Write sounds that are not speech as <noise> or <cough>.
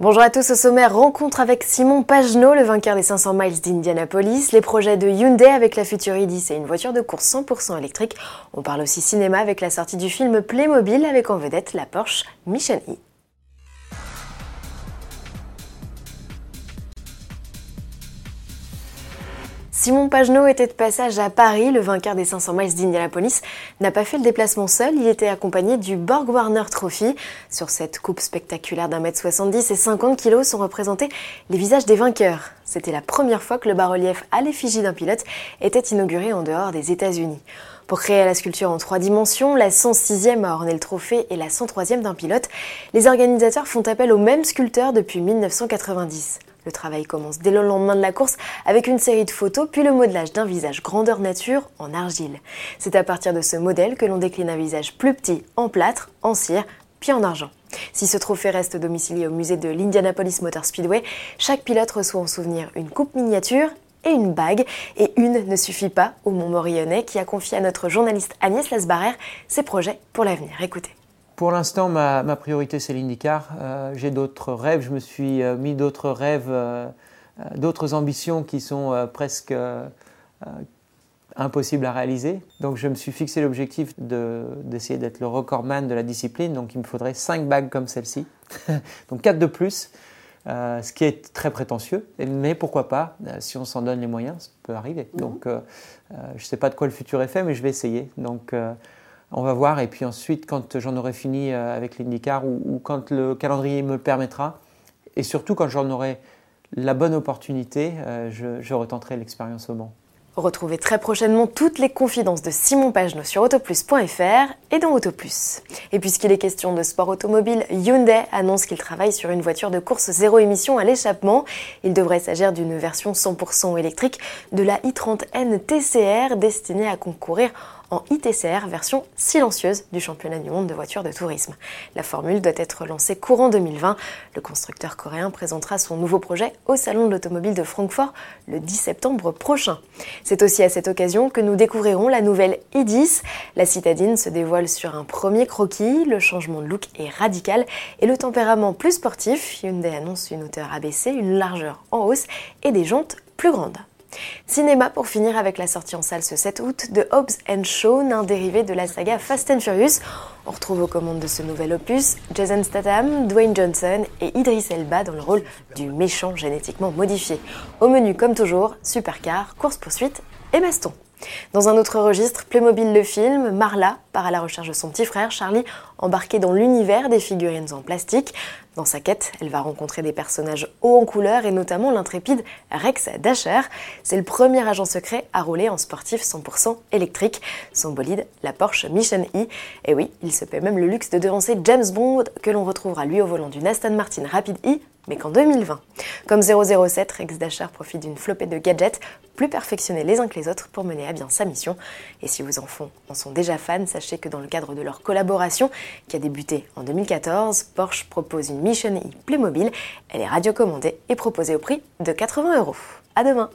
Bonjour à tous au sommaire, rencontre avec Simon Pagenaud, le vainqueur des 500 miles d'Indianapolis, les projets de Hyundai avec la future i10 et une voiture de course 100% électrique. On parle aussi cinéma avec la sortie du film Playmobil avec en vedette la Porsche Mission E. Simon Pagenaud était de passage à Paris. Le vainqueur des 500 miles d'Indianapolis n'a pas fait le déplacement seul. Il était accompagné du Borg Warner Trophy. Sur cette coupe spectaculaire d'un mètre 70 et 50 kilos sont représentés les visages des vainqueurs. C'était la première fois que le bas-relief à l'effigie d'un pilote était inauguré en dehors des États-Unis. Pour créer la sculpture en trois dimensions, la 106e a orné le trophée et la 103e d'un pilote, les organisateurs font appel au même sculpteur depuis 1990. Le travail commence dès le lendemain de la course avec une série de photos puis le modelage d'un visage grandeur nature en argile. C'est à partir de ce modèle que l'on décline un visage plus petit en plâtre, en cire, puis en argent. Si ce trophée reste domicilié au musée de l'Indianapolis Motor Speedway, chaque pilote reçoit en souvenir une coupe miniature et une bague. Et une ne suffit pas au Mont Morillonnais qui a confié à notre journaliste Agnès Lasbarère ses projets pour l'avenir. Écoutez. Pour l'instant, ma, priorité, c'est l'IndyCar. Euh, j'ai d'autres rêves. Je me suis euh, mis d'autres rêves, euh, d'autres ambitions qui sont presque impossibles à réaliser. Donc, je me suis fixé l'objectif d'essayer d'être le recordman de la discipline. Donc, il me faudrait 5 bagues comme celle-ci. <laughs> Donc, 4 de plus. ce qui est très prétentieux, mais pourquoi pas, si on s'en donne les moyens, ça peut arriver. Mhm. Donc, je ne sais pas de quoi le futur est fait, mais je vais essayer. Donc, on va voir. Et puis ensuite, quand j'en aurai fini euh, avec l'IndyCar ou, quand le calendrier me le permettra, et surtout quand j'en aurai la bonne opportunité, euh, je, retenterai l'expérience au Mans. Retrouvez très prochainement toutes les confidences de Simon Pagenaud sur autoplus.fr et dans Autoplus. Et puisqu'il est question de sport automobile, Hyundai annonce qu'il travaille sur une voiture de course zéro émission à l'échappement. Il devrait s'agir d'une version 100% électrique de la i30N TCR destinée à concourir en ITCR version silencieuse du championnat du monde de voitures de tourisme. La formule doit être lancée courant 2020. Le constructeur coréen présentera son nouveau projet au Salon de l'automobile de Francfort le 10 septembre prochain. C'est aussi à cette occasion que nous découvrirons la nouvelle i10. La citadine se dévoile sur un premier croquis, le changement de look est radical et le tempérament plus sportif. Hyundai annonce une hauteur abaissée, une largeur en hausse et des jantes plus grandes. Cinéma pour finir avec la sortie en salle ce 7 août de Hobbs and Shaw, un dérivé de la saga Fast and Furious. On retrouve aux commandes de ce nouvel opus Jason Statham, Dwayne Johnson et Idris Elba dans le rôle du méchant génétiquement modifié. Au menu, comme toujours, supercar, course-poursuite et baston. Dans un autre registre, Playmobil le film, Marla part à la recherche de son petit frère Charlie, embarqué dans l'univers des figurines en plastique. Dans sa quête, elle va rencontrer des personnages hauts en couleur et notamment l'intrépide Rex Dasher. C'est le premier agent secret à rouler en sportif 100% électrique. Son bolide, la Porsche Mission E. Et oui, il se paie même le luxe de devancer James Bond, que l'on retrouvera lui au volant d'une Aston Martin Rapid E mais qu'en 2020. Comme 007, Rex Dasher profite d'une flopée de gadgets plus perfectionnés les uns que les autres pour mener à bien sa mission. Et si vos enfants en sont déjà fans, sachez que dans le cadre de leur collaboration, qui a débuté en 2014, Porsche propose une Mission E Playmobil. Elle est radiocommandée et proposée au prix de 80 euros. À demain!